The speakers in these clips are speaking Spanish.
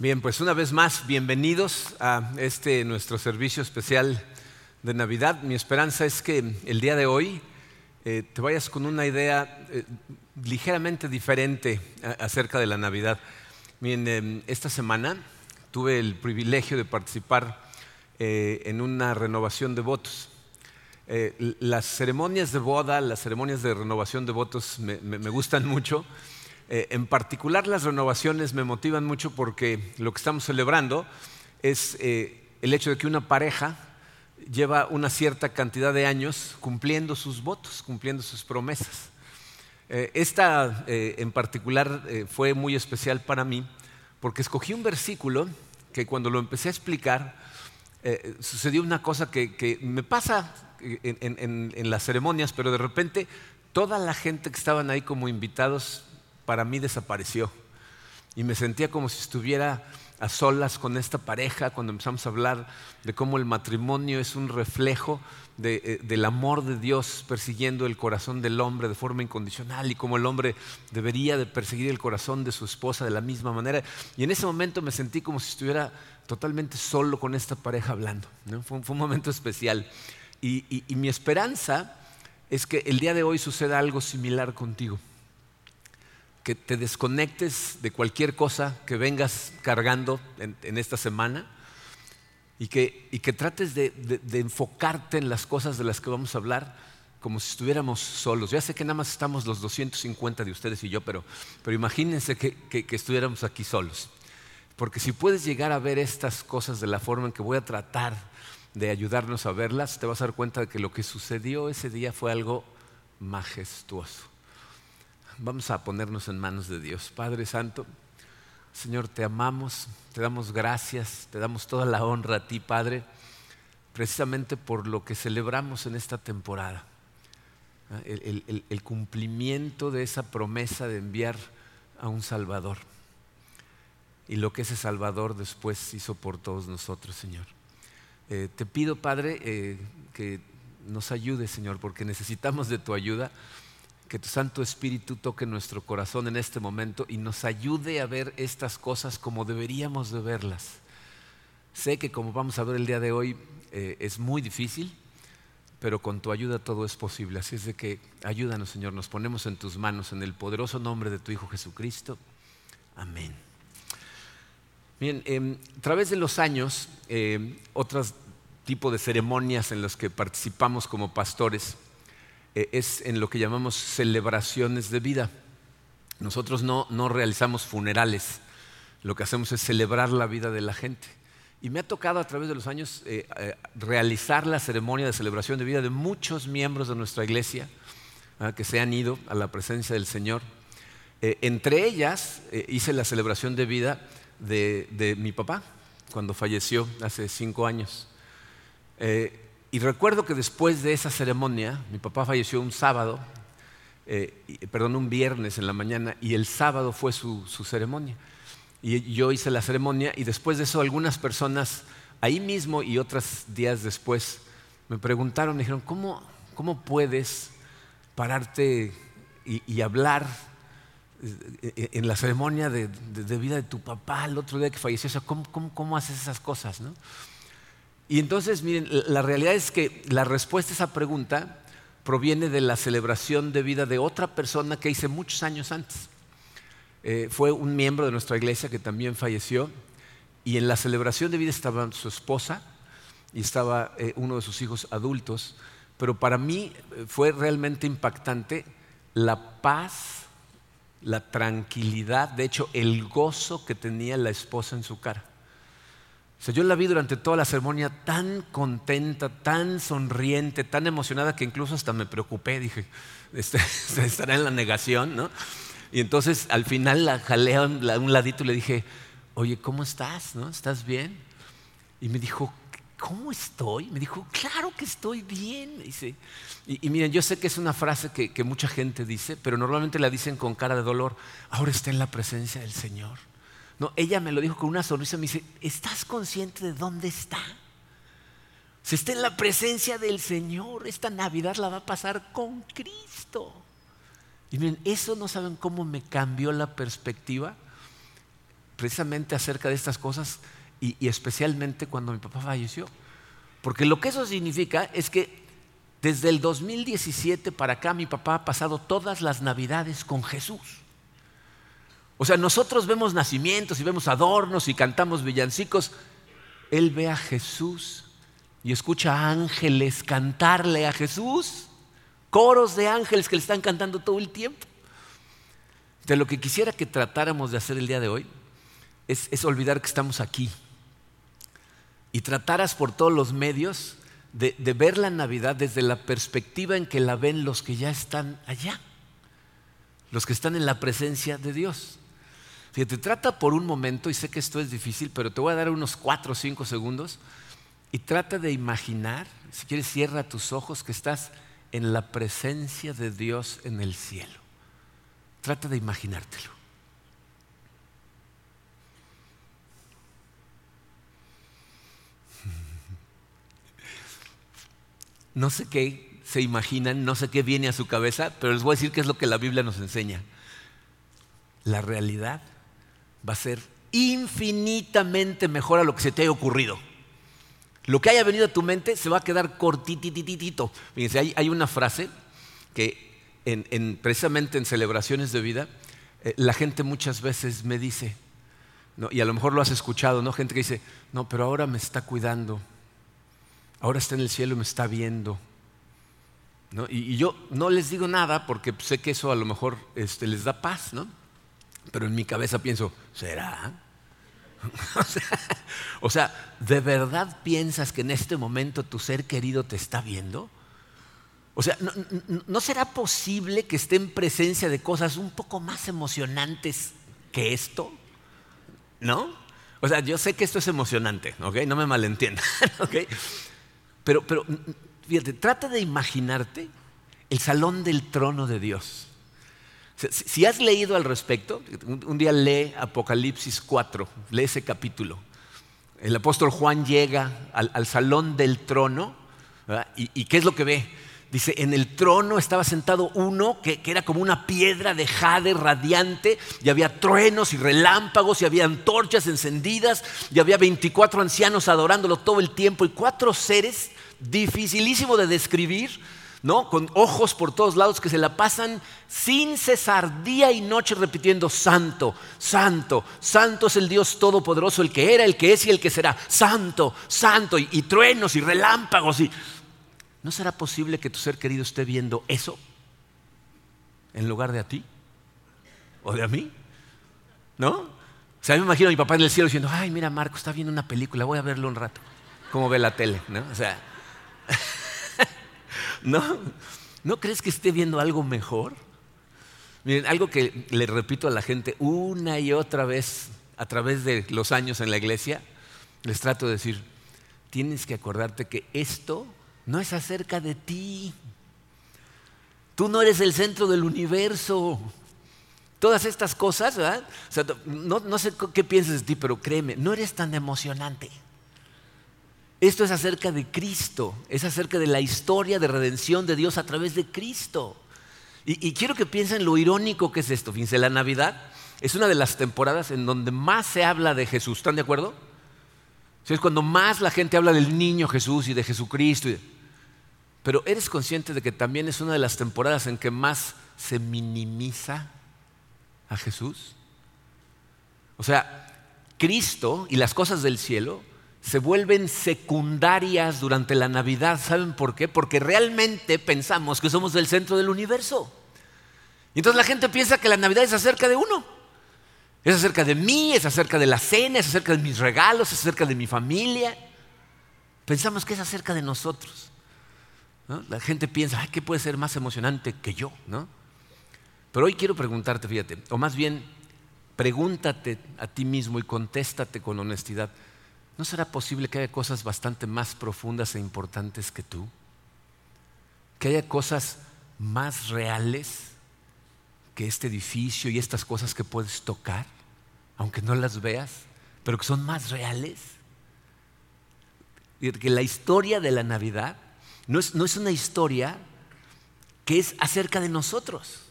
Bien, pues una vez más, bienvenidos a este nuestro servicio especial de Navidad. Mi esperanza es que el día de hoy eh, te vayas con una idea eh, ligeramente diferente acerca de la Navidad. Bien, em, esta semana tuve el privilegio de participar eh, en una renovación de votos. las ceremonias de boda, las ceremonias de renovación de votos me gustan mucho eh, en particular las renovaciones me motivan mucho porque lo que estamos celebrando es eh, el hecho de que una pareja lleva una cierta cantidad de años cumpliendo sus votos, cumpliendo sus promesas. Eh, esta en particular fue muy especial para mí porque escogí un versículo que cuando lo empecé a explicar sucedió una cosa que, me pasa en las ceremonias, pero de repente toda la gente que estaban ahí como invitados para mí desapareció. Y me sentía como si estuviera a solas con esta pareja cuando empezamos a hablar de cómo el matrimonio es un reflejo eh, del amor de Dios persiguiendo el corazón del hombre de forma incondicional y cómo el hombre debería de perseguir el corazón de su esposa de la misma manera. Y en ese momento me sentí como si estuviera totalmente solo con esta pareja hablando. Fue, un momento especial. y mi esperanza es que el día de hoy suceda algo similar contigo que te desconectes de cualquier cosa que vengas cargando en, esta semana y que, y que trates de, enfocarte en las cosas de las que vamos a hablar como si estuviéramos solos. Ya sé que nada más estamos los 250 de ustedes y yo, pero, pero imagínense que, que estuviéramos aquí solos. Porque si puedes llegar a ver estas cosas de la forma en que voy a tratar de ayudarnos a verlas, te vas a dar cuenta de que lo que sucedió ese día fue algo majestuoso. Vamos a ponernos en manos de Dios. Padre Santo, Señor, te amamos, te damos gracias, te damos toda la honra a ti, Padre, precisamente por lo que celebramos en esta temporada. El, cumplimiento de esa promesa de enviar a un Salvador. Y lo que ese Salvador después hizo por todos nosotros, Señor. Eh, te pido, Padre, eh, que nos ayude, Señor, porque necesitamos de tu ayuda que tu Santo Espíritu toque nuestro corazón en este momento y nos ayude a ver estas cosas como deberíamos de verlas. Sé que como vamos a ver el día de hoy eh, es muy difícil, pero con tu ayuda todo es posible. Así es de que ayúdanos, Señor, nos ponemos en tus manos en el poderoso nombre de tu Hijo Jesucristo. Amén. Bien, em, a través de los años, eh, otros tipos de ceremonias en los que participamos como pastores, es en lo que llamamos celebraciones de vida. Nosotros no, realizamos funerales, lo que hacemos es celebrar la vida de la gente. Y me ha tocado a través de los años eh, eh, realizar la ceremonia de celebración de vida de muchos miembros de nuestra iglesia ah, que se han ido a la presencia del Señor. entre ellas hice la celebración de vida de, de, mi papá cuando falleció hace cinco años. Y recuerdo que después de esa ceremonia, mi papá falleció un sábado, eh, perdón, un viernes en la mañana, y el sábado fue su, ceremonia. Y yo hice la ceremonia y después de eso algunas personas ahí mismo y otros días después me preguntaron, me dijeron, ¿cómo, cómo puedes pararte y, hablar eh, en la ceremonia de, vida de tu papá el otro día que falleció? ¿cómo, cómo, cómo haces esas cosas? ¿no? Y entonces, miren, la realidad es que la respuesta a esa pregunta proviene de la celebración de vida de otra persona que hice muchos años antes. Eh, fue un miembro de nuestra iglesia que también falleció y en la celebración de vida estaba su esposa y estaba eh, uno de sus hijos adultos, pero para mí eh, fue realmente impactante la paz, la tranquilidad, de hecho el gozo que tenía la esposa en su cara yo la vi durante toda la ceremonia tan contenta, tan sonriente, tan emocionada que incluso hasta me preocupé. Dije, este, estará en la negación, ¿no? Y entonces al final la jalé a un ladito y le dije, oye, ¿cómo estás? ¿No? ¿Estás bien? Y me dijo, ¿cómo estoy? Me dijo, claro que estoy bien. Dice, y, miren, yo sé que es una frase que, que mucha gente dice, pero normalmente la dicen con cara de dolor. Ahora está en la presencia del Señor. No, ella me lo dijo con una sonrisa, me dice, ¿estás consciente de dónde está? Si está en la presencia del Señor, esta Navidad la va a pasar con Cristo. Y miren, eso no saben cómo me cambió la perspectiva. precisamente acerca de estas cosas y, y especialmente cuando mi papá falleció. Porque lo que eso significa es que desde el 2017 para acá mi papá ha pasado todas las navidades con Jesús. O sea, nosotros vemos nacimientos y vemos adornos y cantamos villancicos. Él ve a Jesús y escucha a ángeles cantarle a Jesús. Coros de ángeles que le están cantando todo el tiempo. De lo que quisiera que tratáramos de hacer el día de hoy es, es olvidar que estamos aquí y trataras por todos los medios de, ver la Navidad desde la perspectiva en que la ven los que ya están allá, los que están en la presencia de Dios. Fíjate, trata por un momento, y sé que esto es difícil, pero te voy a dar unos cuatro o cinco segundos, y trata de imaginar, si quieres cierra tus ojos, que estás en la presencia de Dios en el cielo. Trata de imaginártelo. no sé qué se imaginan, no sé qué viene a su cabeza, pero les voy a decir qué es lo que la Biblia nos enseña. La realidad va a ser infinitamente mejor a lo que se te haya ocurrido. Lo que haya venido a tu mente se va a quedar cortitititito. Fíjense, hay, una frase que precisamente en celebraciones de vida, eh, la gente muchas veces me dice, y a lo mejor lo has escuchado, ¿no? Gente que dice, no, pero ahora me está cuidando ahora está en el cielo y me está viendo. Y, yo no les digo nada porque sé que eso a lo mejor este, les da paz, ¿no? Pero en mi cabeza pienso, ¿será? o, sea, ¿de verdad piensas que en este momento tu ser querido te está viendo? O sea, ¿no, será posible que esté en presencia de cosas un poco más emocionantes que esto? ¿No? O sea, yo sé que esto es emocionante, ¿ok? No me malentiendan, ¿ok? Pero, pero fíjate, trata de imaginarte el salón del trono de Dios. Si has leído al respecto, un día lee Apocalipsis 4, lee ese capítulo. El apóstol Juan llega al, salón del trono ¿y, ¿qué es lo que ve? Dice, en el trono estaba sentado uno que, que, era como una piedra de jade radiante, y había truenos y relámpagos, y había antorchas encendidas, y había 24 ancianos adorándolo todo el tiempo, y cuatro seres dificilísimo de describir, ¿no? Con ojos por todos lados que se la pasan sin cesar día y noche repitiendo santo, santo, santo es el Dios todopoderoso, el que era, el que es y el que será, santo, santo y, truenos y relámpagos y ¿No será posible que tu ser querido esté viendo eso en lugar de a ti o de a mí? ¿No? O sea, me imagino a mi papá en el cielo diciendo, ay, mira, Marco está viendo una película, voy a verlo un rato. Como ve la tele, ¿no? O sea, ¿No? ¿No crees que esté viendo algo mejor? Miren, algo que le repito a la gente una y otra vez a través de los años en la iglesia, les trato de decir, tienes que acordarte que esto no es acerca de ti. Tú no eres el centro del universo. Todas estas cosas, ¿verdad? no, no sé qué piensas de ti, pero créeme, no eres tan emocionante. Esto es acerca de Cristo, es acerca de la historia de redención de Dios a través de Cristo. Y, quiero que piensen lo irónico que es esto. Fíjense, la Navidad es una de las temporadas en donde más se habla de Jesús. ¿Están de acuerdo? es cuando más la gente habla del niño Jesús y de Jesucristo. Pero eres consciente de que también es una de las temporadas en que más se minimiza a Jesús. O sea, Cristo y las cosas del cielo se vuelven secundarias durante la Navidad. ¿Saben por qué? Porque realmente pensamos que somos el centro del universo. Y entonces la gente piensa que la Navidad es acerca de uno. Es acerca de mí, es acerca de la cena, es acerca de mis regalos, es acerca de mi familia. Pensamos que es acerca de nosotros. La gente piensa, ¿qué puede ser más emocionante que yo? ¿no? Pero hoy quiero preguntarte, fíjate, o más bien, pregúntate a ti mismo y contéstate con honestidad. ¿No será posible que haya cosas bastante más profundas e importantes que tú? Que haya cosas más reales que este edificio y estas cosas que puedes tocar, aunque no las veas, pero que son más reales. Que la historia de la Navidad no es, no es una historia que es acerca de nosotros.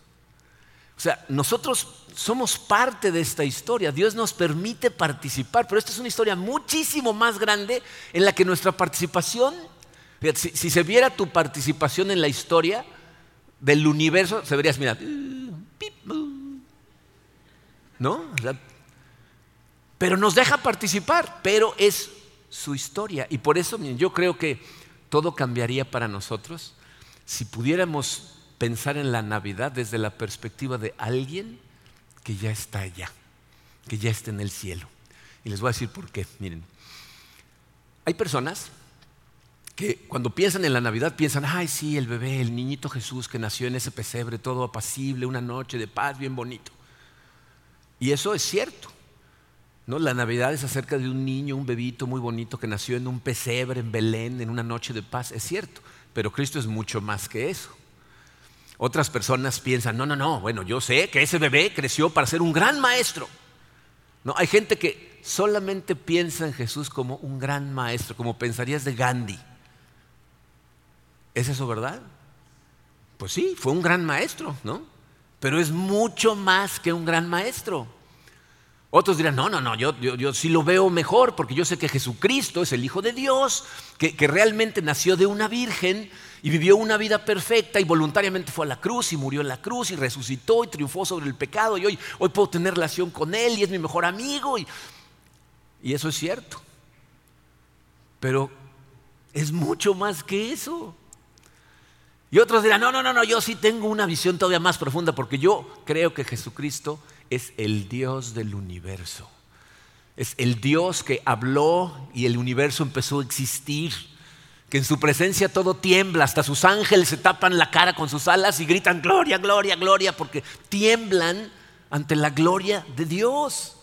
O sea, nosotros somos parte de esta historia. Dios nos permite participar, pero esta es una historia muchísimo más grande en la que nuestra participación, si, se viera tu participación en la historia del universo, se verías, mira, ¿no? pero nos deja participar, pero es su historia. Y por eso yo creo que todo cambiaría para nosotros si pudiéramos pensar en la Navidad desde la perspectiva de alguien que ya está allá, que ya está en el cielo. Y les voy a decir por qué. Miren, hay personas que cuando piensan en la Navidad piensan, ay sí, el bebé, el niñito Jesús que nació en ese pesebre, todo apacible, una noche de paz, bien bonito. Y eso es cierto. ¿no? La Navidad es acerca de un niño, un bebito muy bonito que nació en un pesebre, en Belén, en una noche de paz, es cierto. Pero Cristo es mucho más que eso. Otras personas piensan, no, no, no, bueno, yo sé que ese bebé creció para ser un gran maestro. No, hay gente que solamente piensa en Jesús como un gran maestro, como pensarías de Gandhi. ¿Es eso verdad? Pues sí, fue un gran maestro, ¿no? Pero es mucho más que un gran maestro. Otros dirán, no, no, no, yo, yo, sí lo veo mejor porque yo sé que Jesucristo es el Hijo de Dios, que, que realmente nació de una virgen y vivió una vida perfecta y voluntariamente fue a la cruz y murió en la cruz y resucitó y triunfó sobre el pecado y hoy, hoy puedo tener relación con Él y es mi mejor amigo. Y, y eso es cierto. Pero es mucho más que eso. Y otros dirán, no, no, no, no, yo sí tengo una visión todavía más profunda porque yo creo que Jesucristo es el Dios del universo. Es el Dios que habló y el universo empezó a existir que en su presencia todo tiembla, hasta sus ángeles se tapan la cara con sus alas y gritan gloria, gloria, gloria, porque tiemblan ante la gloria de Dios.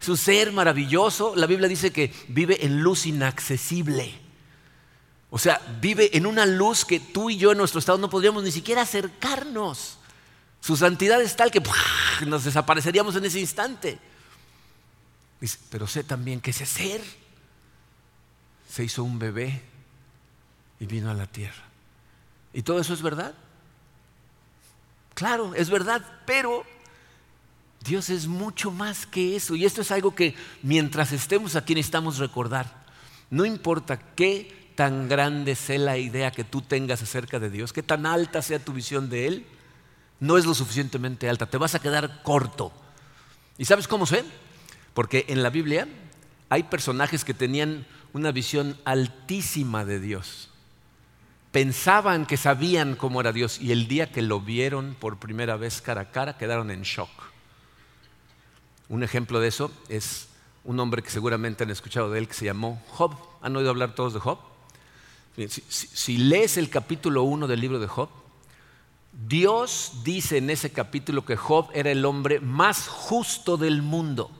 Su ser maravilloso, la Biblia dice que vive en luz inaccesible. O sea, vive en una luz que tú y yo en nuestro estado no podríamos ni siquiera acercarnos. Su santidad es tal que nos desapareceríamos en ese instante. pero sé también que ese ser se hizo un bebé y vino a la tierra. ¿Y todo eso es verdad? Claro, es verdad, pero Dios es mucho más que eso. Y esto es algo que mientras estemos aquí necesitamos recordar. No importa qué tan grande sea la idea que tú tengas acerca de Dios, qué tan alta sea tu visión de Él, no es lo suficientemente alta, te vas a quedar corto. ¿Y sabes cómo sé? Porque en la Biblia hay personajes que tenían una visión altísima de Dios pensaban que sabían cómo era Dios y el día que lo vieron por primera vez cara a cara quedaron en shock. Un ejemplo de eso es un hombre que seguramente han escuchado de él que se llamó Job. ¿Han oído hablar todos de Job? Si, lees el capítulo 1 del libro de Job, Dios dice en ese capítulo que Job era el hombre más justo del mundo.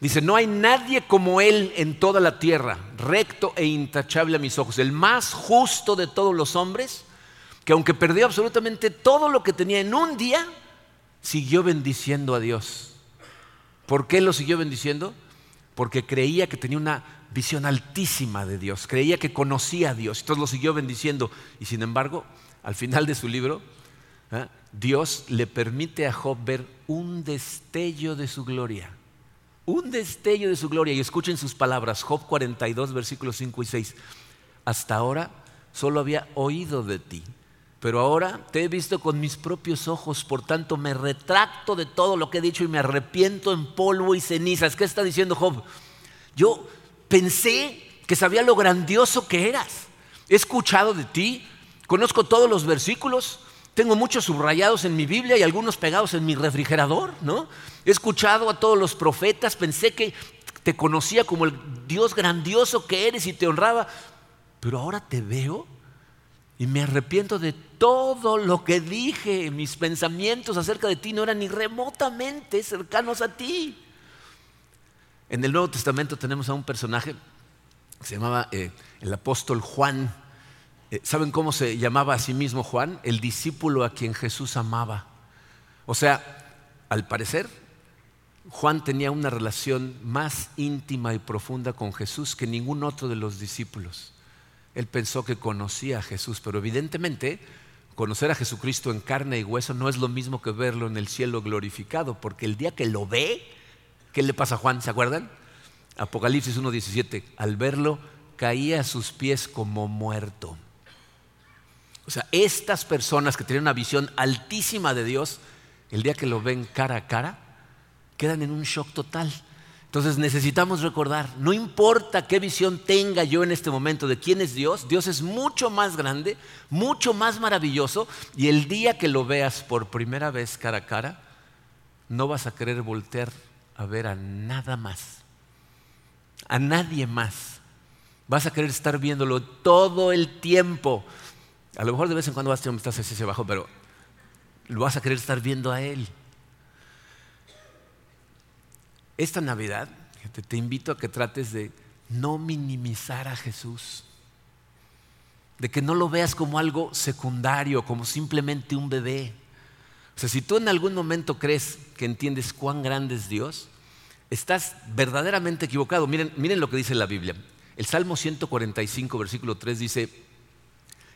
Dice, no hay nadie como Él en toda la tierra, recto e intachable a mis ojos, el más justo de todos los hombres, que aunque perdió absolutamente todo lo que tenía en un día, siguió bendiciendo a Dios. ¿Por qué lo siguió bendiciendo? Porque creía que tenía una visión altísima de Dios, creía que conocía a Dios, entonces lo siguió bendiciendo. Y sin embargo, al final de su libro, ¿eh? Dios le permite a Job ver un destello de su gloria un destello de su gloria. Y escuchen sus palabras, Job 42, versículos 5 y 6. Hasta ahora solo había oído de ti, pero ahora te he visto con mis propios ojos, por tanto me retracto de todo lo que he dicho y me arrepiento en polvo y cenizas. ¿Qué está diciendo Job? Yo pensé que sabía lo grandioso que eras. He escuchado de ti, conozco todos los versículos, tengo muchos subrayados en mi Biblia y algunos pegados en mi refrigerador, ¿no? He escuchado a todos los profetas, pensé que te conocía como el Dios grandioso que eres y te honraba, pero ahora te veo y me arrepiento de todo lo que dije. Mis pensamientos acerca de ti no eran ni remotamente cercanos a ti. En el Nuevo Testamento tenemos a un personaje que se llamaba eh, el apóstol Juan. Eh, ¿Saben cómo se llamaba a sí mismo Juan? El discípulo a quien Jesús amaba. O sea, al parecer, Juan tenía una relación más íntima y profunda con Jesús que ningún otro de los discípulos. Él pensó que conocía a Jesús, pero evidentemente conocer a Jesucristo en carne y hueso no es lo mismo que verlo en el cielo glorificado, porque el día que lo ve, ¿qué le pasa a Juan? ¿Se acuerdan? Apocalipsis 1.17, al verlo caía a sus pies como muerto. O sea, estas personas que tienen una visión altísima de Dios, el día que lo ven cara a cara, quedan en un shock total. Entonces necesitamos recordar, no importa qué visión tenga yo en este momento de quién es Dios, Dios es mucho más grande, mucho más maravilloso, y el día que lo veas por primera vez cara a cara, no vas a querer voltear a ver a nada más, a nadie más. Vas a querer estar viéndolo todo el tiempo. A lo mejor de vez en cuando vas a estar así abajo, pero lo vas a querer estar viendo a Él. Esta Navidad, te invito a que trates de no minimizar a Jesús, de que no lo veas como algo secundario, como simplemente un bebé. O sea, si tú en algún momento crees que entiendes cuán grande es Dios, estás verdaderamente equivocado. Miren, miren lo que dice la Biblia. El Salmo 145, versículo 3 dice,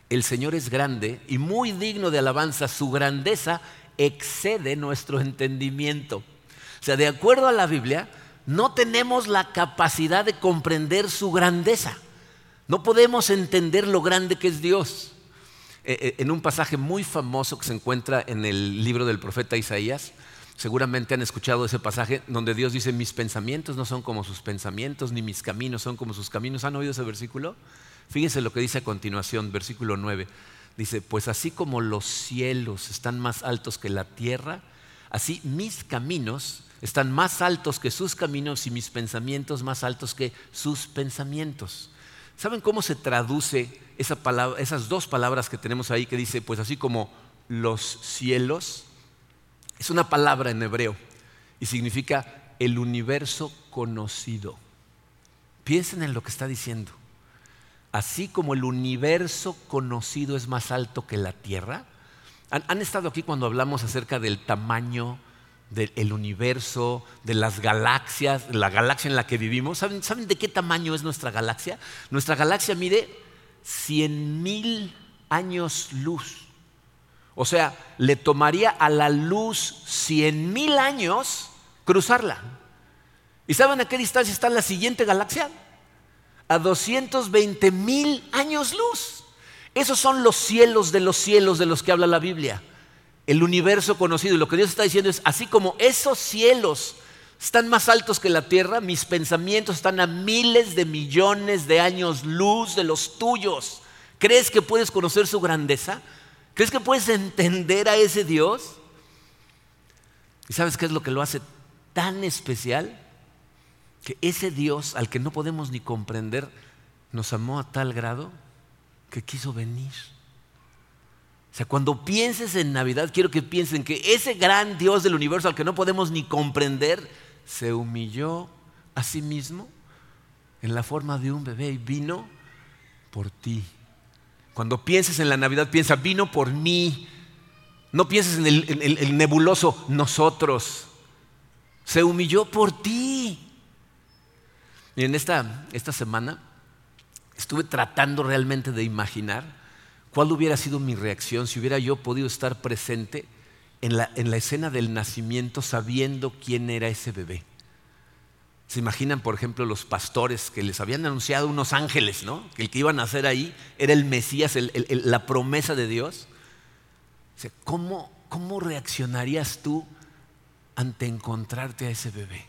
el Señor es grande y muy digno de alabanza, su grandeza excede nuestro entendimiento. O sea, de acuerdo a la Biblia, no tenemos la capacidad de comprender su grandeza. No podemos entender lo grande que es Dios. Eh, eh, en un pasaje muy famoso que se encuentra en el libro del profeta Isaías, seguramente han escuchado ese pasaje donde Dios dice, mis pensamientos no son como sus pensamientos, ni mis caminos son como sus caminos. ¿Han oído ese versículo? Fíjense lo que dice a continuación, versículo 9. Dice, pues así como los cielos están más altos que la tierra, así mis caminos están más altos que sus caminos y mis pensamientos más altos que sus pensamientos. ¿Saben cómo se traduce esa palabra, esas dos palabras que tenemos ahí que dice, pues así como los cielos? Es una palabra en hebreo y significa el universo conocido. Piensen en lo que está diciendo. Así como el universo conocido es más alto que la Tierra. ¿Han, han estado aquí cuando hablamos acerca del tamaño del universo, de las galaxias, la galaxia en la que vivimos. ¿Saben, ¿Saben, de qué tamaño es nuestra galaxia? Nuestra galaxia mide 100 mil años luz. O sea, le tomaría a la luz 100 mil años cruzarla. ¿Y saben a qué distancia está la siguiente galaxia? A 220 mil años luz. Esos son los cielos de los cielos de los que habla la Biblia el universo conocido. Y lo que Dios está diciendo es, así como esos cielos están más altos que la tierra, mis pensamientos están a miles de millones de años luz de los tuyos. ¿Crees que puedes conocer su grandeza? ¿Crees que puedes entender a ese Dios? ¿Y sabes qué es lo que lo hace tan especial? Que ese Dios al que no podemos ni comprender nos amó a tal grado que quiso venir. O sea, cuando pienses en Navidad, quiero que piensen que ese gran Dios del universo al que no podemos ni comprender, se humilló a sí mismo en la forma de un bebé y vino por ti. Cuando pienses en la Navidad, piensa, vino por mí. No pienses en el, nebuloso nosotros. Se humilló por ti. Y en esta, esta semana estuve tratando realmente de imaginar ¿Cuál hubiera sido mi reacción si hubiera yo podido estar presente en la, escena del nacimiento sabiendo quién era ese bebé? ¿Se imaginan, por ejemplo, los pastores que les habían anunciado unos ángeles, ¿no? Que el que iba a nacer ahí era el Mesías, la promesa de Dios. ¿cómo, ¿Cómo reaccionarías tú ante encontrarte a ese bebé?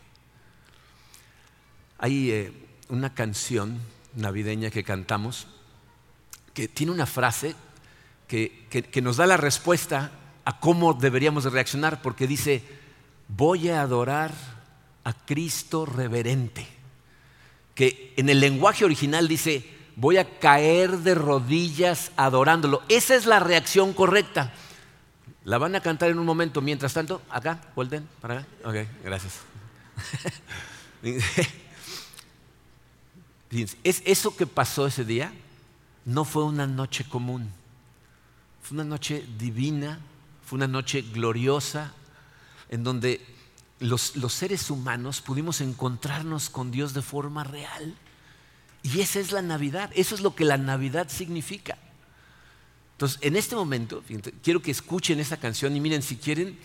Hay eh, una canción navideña que cantamos que tiene una frase que, nos da la respuesta a cómo deberíamos de reaccionar, porque dice, voy a adorar a Cristo reverente, que en el lenguaje original dice, voy a caer de rodillas adorándolo. Esa es la reacción correcta. La van a cantar en un momento. Mientras tanto, acá, vuelten para acá. Ok, gracias. es eso que pasó ese día no fue una noche común, fue una noche divina, fue una noche gloriosa, en donde los, seres humanos pudimos encontrarnos con Dios de forma real. Y esa es la Navidad, eso es lo que la Navidad significa. Entonces, en este momento, quiero que escuchen esa canción y miren, si quieren,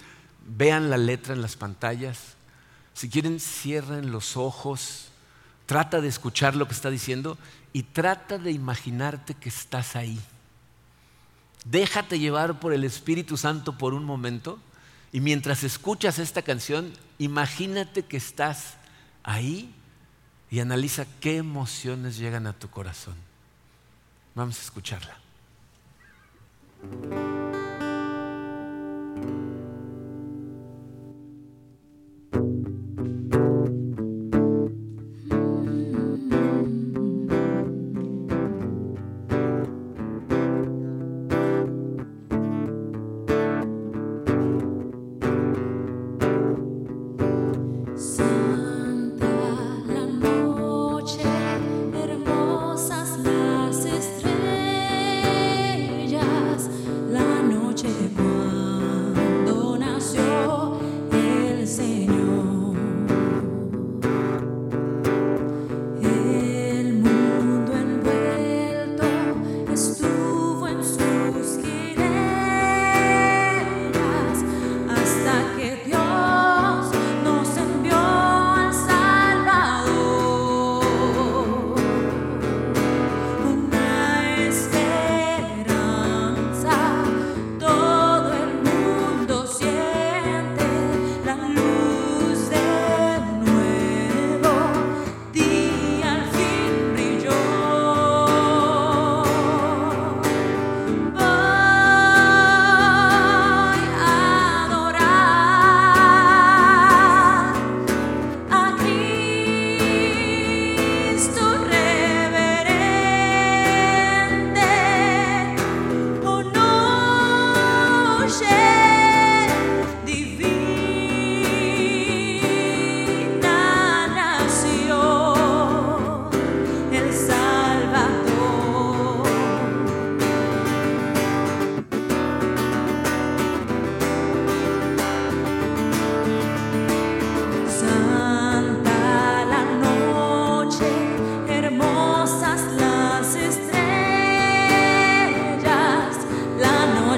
vean la letra en las pantallas. Si quieren, cierren los ojos. Trata de escuchar lo que está diciendo y trata de imaginarte que estás ahí. Déjate llevar por el Espíritu Santo por un momento y mientras escuchas esta canción, imagínate que estás ahí y analiza qué emociones llegan a tu corazón. Vamos a escucharla.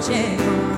结果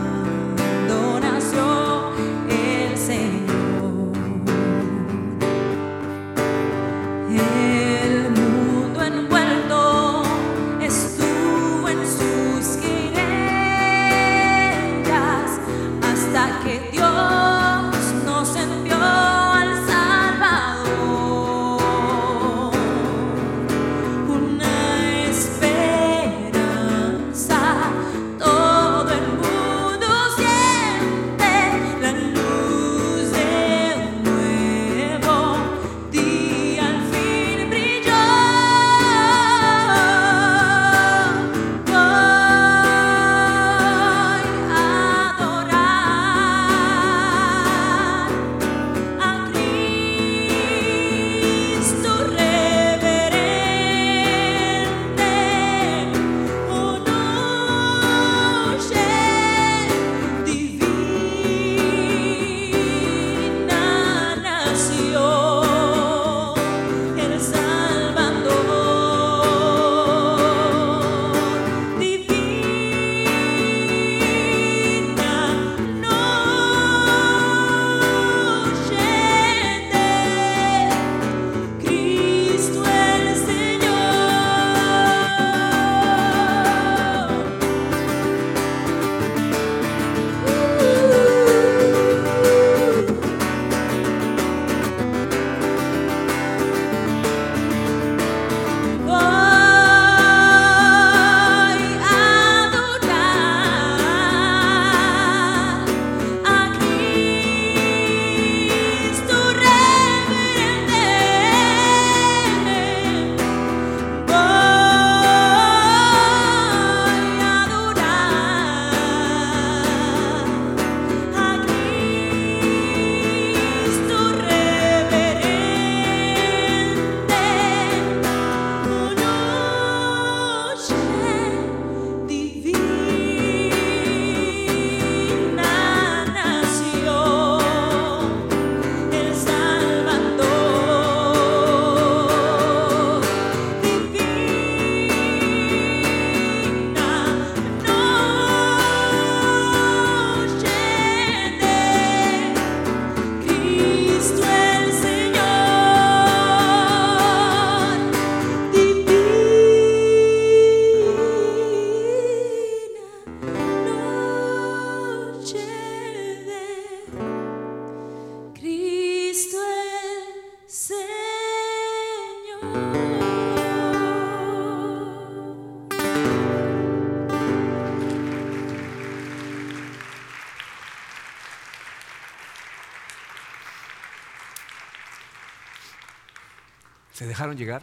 dejaron llegar?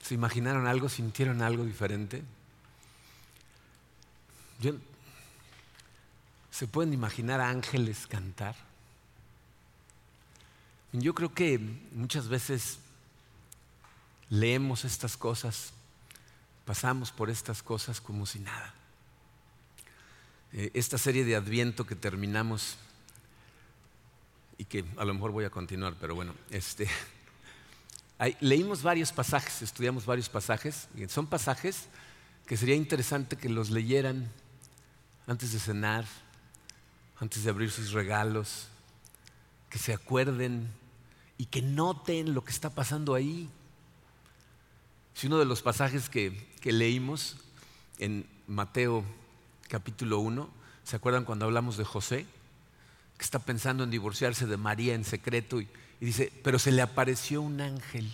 ¿Se imaginaron algo? ¿Sintieron algo diferente? ¿Se pueden imaginar ángeles cantar? Yo creo que muchas veces leemos estas cosas, pasamos por estas cosas como si nada. Eh, esta serie de Adviento que terminamos y que a lo mejor voy a continuar, pero bueno, este, leímos varios pasajes, estudiamos varios pasajes, y son pasajes que sería interesante que los leyeran antes de cenar, antes de abrir sus regalos, que se acuerden y que noten lo que está pasando ahí. Si uno de los pasajes que, que leímos en Mateo capítulo 1, ¿se acuerdan cuando hablamos de José? Que está pensando en divorciarse de María en secreto y, y dice, pero se le apareció un ángel.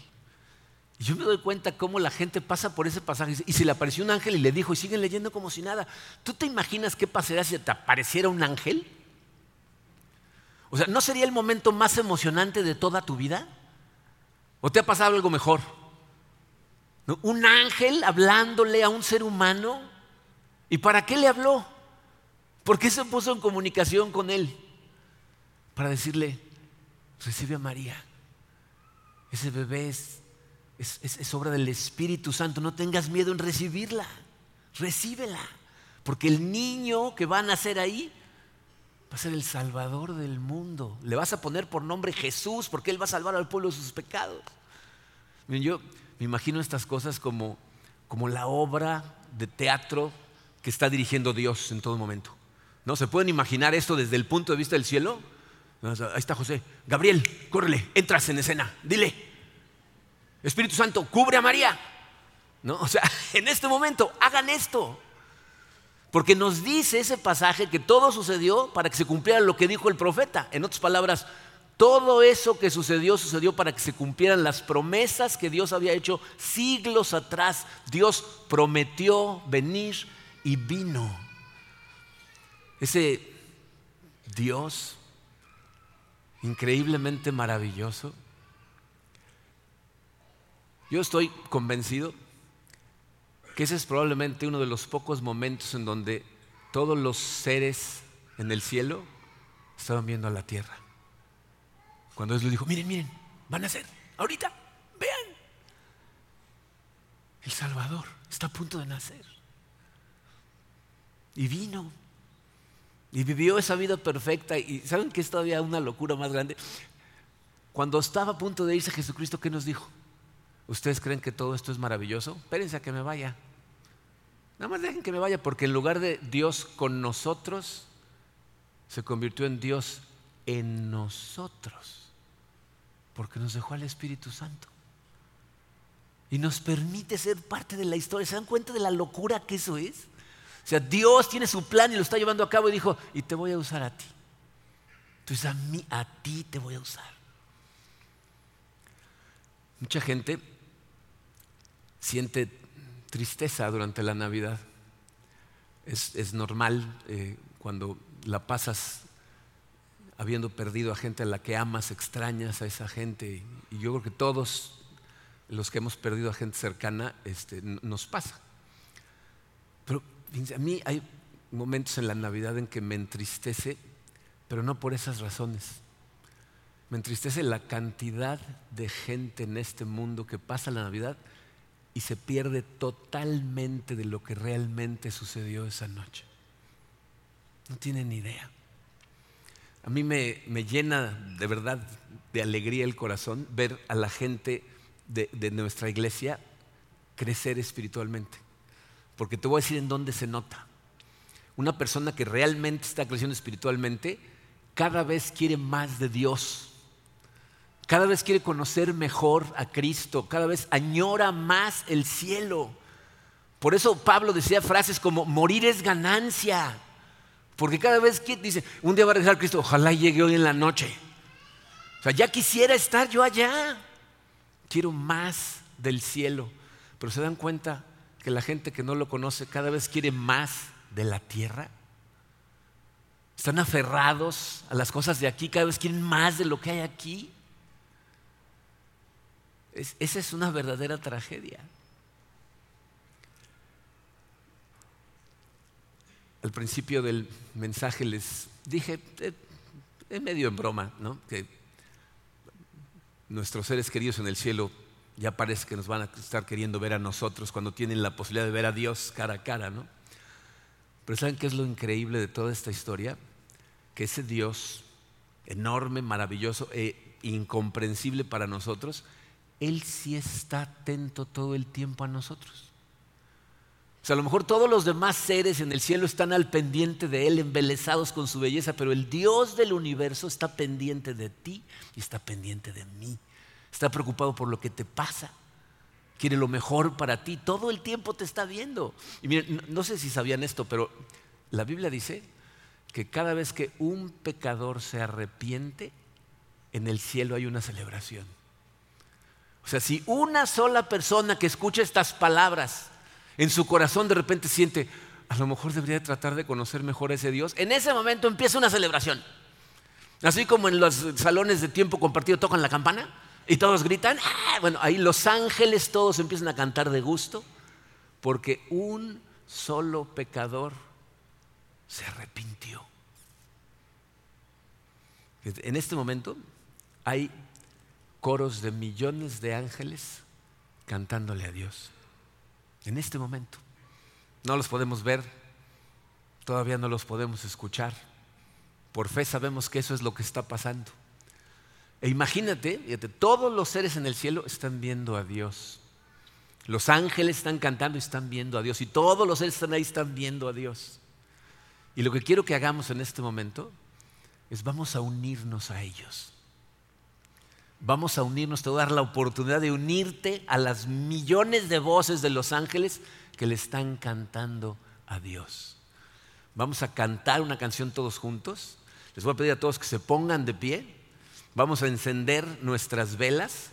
Y yo me doy cuenta cómo la gente pasa por ese pasaje y se le apareció un ángel y le dijo, y siguen leyendo como si nada. ¿Tú te imaginas qué pasaría si te apareciera un ángel? O sea, ¿no sería el momento más emocionante de toda tu vida? ¿O te ha pasado algo mejor? Un ángel hablándole a un ser humano. ¿Y para qué le habló? ¿Por qué se puso en comunicación con él? Para decirle, recibe a María. Ese bebé es, es, obra del Espíritu Santo. No tengas miedo en recibirla. Recíbela. Porque el niño que va a nacer ahí va a ser el Salvador del mundo. Le vas a poner por nombre Jesús porque Él va a salvar al pueblo de sus pecados. yo me imagino estas cosas como, como la obra de teatro que está dirigiendo Dios en todo momento. ¿No? ¿Se pueden imaginar esto desde el punto de vista del cielo? Ahí está José. Gabriel, córrele, entras en escena. Dile, Espíritu Santo, cubre a María. ¿No? O sea, en este momento, hagan esto. Porque nos dice ese pasaje que todo sucedió para que se cumpliera lo que dijo el profeta. En otras palabras, todo eso que sucedió sucedió para que se cumplieran las promesas que Dios había hecho siglos atrás. Dios prometió venir y vino. Ese Dios increíblemente maravilloso. Yo estoy convencido que ese es probablemente uno de los pocos momentos en donde todos los seres en el cielo estaban viendo a la tierra. Cuando Dios le dijo, miren, miren, van a ser, ahorita, vean, el Salvador está a punto de nacer. Y vino y vivió esa vida perfecta. Y ¿saben que es todavía una locura más grande? Cuando estaba a punto de irse Jesucristo, ¿qué nos dijo? ¿Ustedes creen que todo esto es maravilloso? Espérense a que me vaya. Nada más dejen que me vaya, porque en lugar de Dios con nosotros, se convirtió en Dios en nosotros, porque nos dejó al Espíritu Santo. Y nos permite ser parte de la historia. ¿Se dan cuenta de la locura que eso es? O sea, Dios tiene su plan y lo está llevando a cabo y dijo, y te voy a usar a ti. Entonces a mí, a ti te voy a usar. Mucha gente siente tristeza durante la Navidad. Es, normal eh, cuando la pasas habiendo perdido a gente a la que amas, extrañas a esa gente. Y yo creo que todos los que hemos perdido a gente cercana este, nos pasa. Pero a mí hay momentos en la Navidad en que me entristece, pero no por esas razones. Me entristece la cantidad de gente en este mundo que pasa la Navidad y se pierde totalmente de lo que realmente sucedió esa noche. No tienen idea. A mí me, llena de verdad de alegría el corazón ver a la gente de nuestra iglesia crecer espiritualmente. Porque te voy a decir en dónde se nota. Una persona que realmente está creciendo espiritualmente, cada vez quiere más de Dios. Cada vez quiere conocer mejor a Cristo. Cada vez añora más el cielo. Por eso Pablo decía frases como, morir es ganancia. Porque cada vez que dice, un día va a regresar Cristo, ojalá llegue hoy en la noche. O sea, ya quisiera estar yo allá. Quiero más del cielo. Pero se dan cuenta, que la gente que no lo conoce cada vez quiere más de la tierra? Están aferrados a las cosas de aquí, cada vez quieren más de lo que hay aquí. esa es una verdadera tragedia. Al principio del mensaje les dije, eh, en medio en broma, ¿no? que nuestros seres queridos en el cielo ya parece que nos van a estar queriendo ver a nosotros cuando tienen la posibilidad de ver a Dios cara a cara, ¿no? Pero ¿saben qué es lo increíble de toda esta historia? Que ese Dios enorme, maravilloso e incomprensible para nosotros, Él sí está atento todo el tiempo a nosotros. O sea, a lo mejor todos los demás seres en el cielo están al pendiente de Él, embelesados con su belleza, pero el Dios del universo está pendiente de ti y está pendiente de mí. Está preocupado por lo que te pasa. Quiere lo mejor para ti. Todo el tiempo te está viendo. Y miren, no sé si sabían esto, pero la Biblia dice que cada vez que un pecador se arrepiente, en el cielo hay una celebración. O sea, si una sola persona que escucha estas palabras en su corazón de repente siente, a lo mejor debería tratar de conocer mejor a ese Dios, en ese momento empieza una celebración. Así como en los salones de tiempo compartido tocan la campana, y todos gritan, ¡Ah! bueno, ahí los ángeles todos empiezan a cantar de gusto, porque un solo pecador se arrepintió. En este momento hay coros de millones de ángeles cantándole a Dios. En este momento. No los podemos ver, todavía no los podemos escuchar. Por fe sabemos que eso es lo que está pasando. E imagínate, fíjate, todos los seres en el cielo están viendo a Dios. Los ángeles están cantando y están viendo a Dios. Y todos los seres están ahí, están viendo a Dios. Y lo que quiero que hagamos en este momento es vamos a unirnos a ellos. Vamos a unirnos, te voy a dar la oportunidad de unirte a las millones de voces de los ángeles que le están cantando a Dios. Vamos a cantar una canción todos juntos. Les voy a pedir a todos que se pongan de pie. Vamos a encender nuestras velas.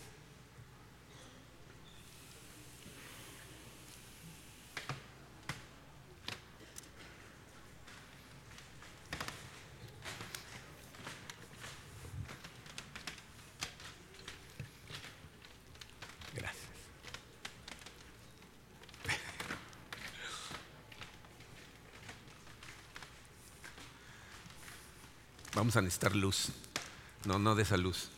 Vamos a necesitar luz. No, no de esa luz.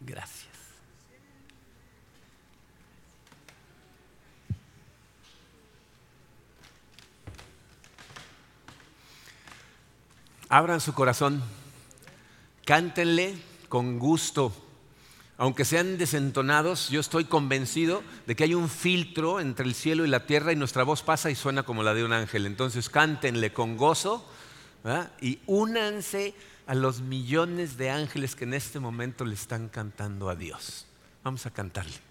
Gracias. Abran su corazón, cántenle con gusto. Aunque sean desentonados, yo estoy convencido de que hay un filtro entre el cielo y la tierra y nuestra voz pasa y suena como la de un ángel. Entonces cántenle con gozo y únanse a los millones de ángeles que en este momento le están cantando a Dios. Vamos a cantarle.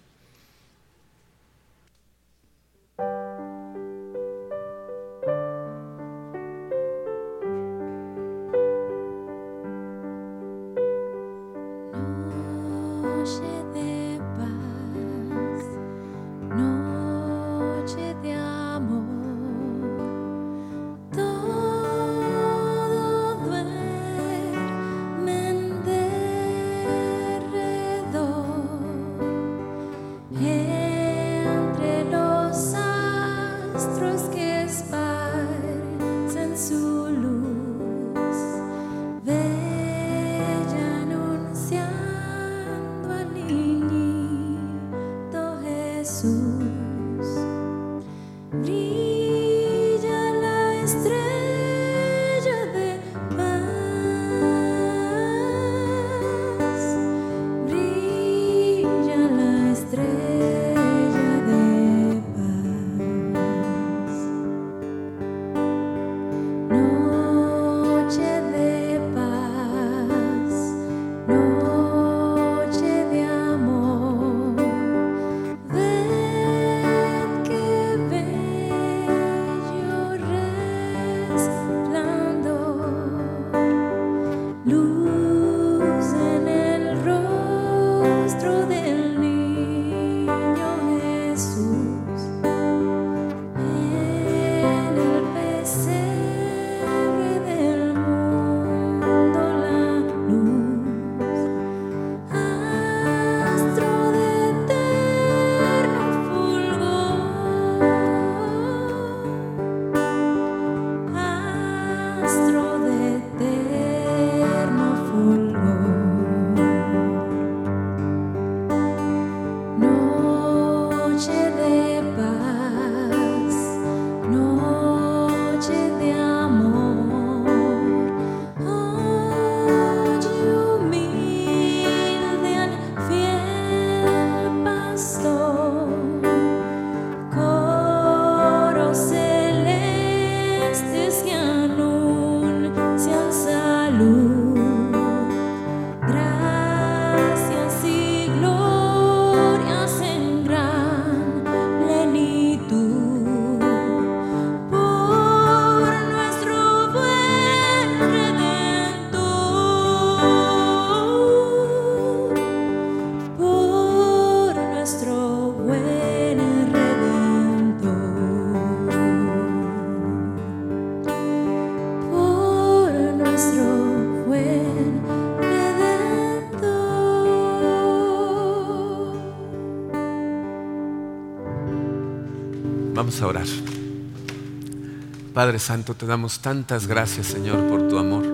Padre Santo, te damos tantas gracias, Señor, por tu amor.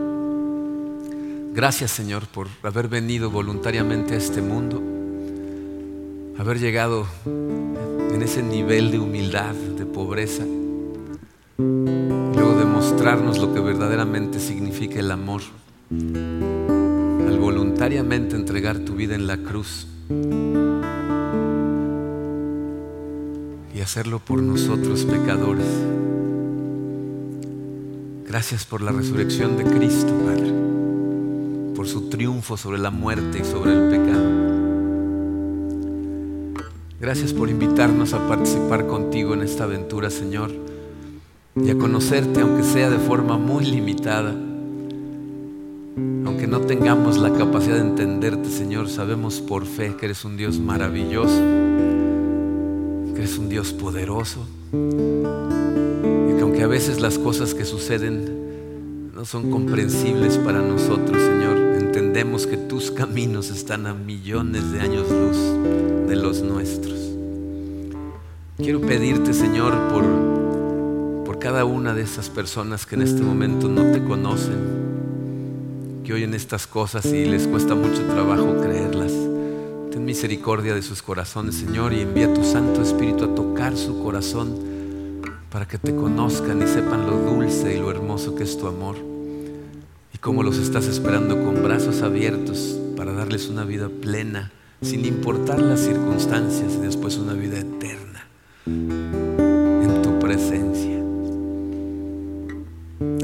Gracias, Señor, por haber venido voluntariamente a este mundo, haber llegado en ese nivel de humildad, de pobreza, y luego demostrarnos lo que verdaderamente significa el amor, al voluntariamente entregar tu vida en la cruz y hacerlo por nosotros pecadores. Gracias por la resurrección de Cristo, Padre, por su triunfo sobre la muerte y sobre el pecado. Gracias por invitarnos a participar contigo en esta aventura, Señor, y a conocerte, aunque sea de forma muy limitada. Aunque no tengamos la capacidad de entenderte, Señor, sabemos por fe que eres un Dios maravilloso que eres un Dios poderoso a veces las cosas que suceden no son comprensibles para nosotros, Señor, entendemos que tus caminos están a millones de años luz de los nuestros. Quiero pedirte, Señor, por, por cada una de esas personas que en este momento no te conocen, que oyen estas cosas y les cuesta mucho trabajo creerlas. Ten misericordia de sus corazones, Señor, y envía tu Santo Espíritu a tocar su corazón para que te conozcan y sepan lo dulce y lo hermoso que es tu amor y cómo los estás esperando con brazos abiertos para darles una vida plena, sin importar las circunstancias y después una vida eterna en tu presencia.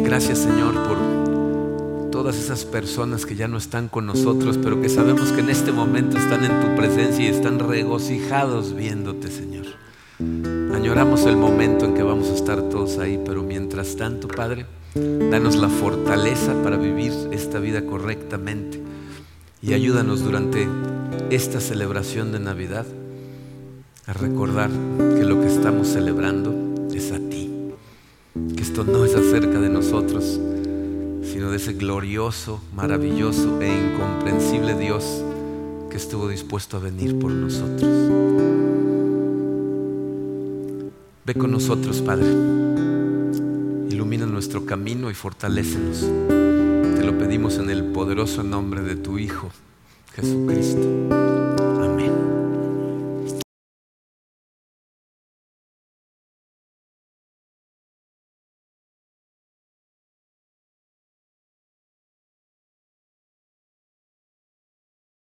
Gracias, Señor, por todas esas personas que ya no están con nosotros, pero que sabemos que en este momento están en tu presencia y están regocijados viéndote, Señor. Añoramos el momento en que vamos a estar todos ahí, pero mientras tanto, Padre, danos la fortaleza para vivir esta vida correctamente y ayúdanos durante esta celebración de Navidad a recordar que lo que estamos celebrando es a ti, que esto no es acerca de nosotros, sino de ese glorioso, maravilloso e incomprensible Dios que estuvo dispuesto a venir por nosotros. Ve con nosotros, Padre. Ilumina nuestro camino y fortalécenos. Te lo pedimos en el poderoso nombre de tu Hijo, Jesucristo.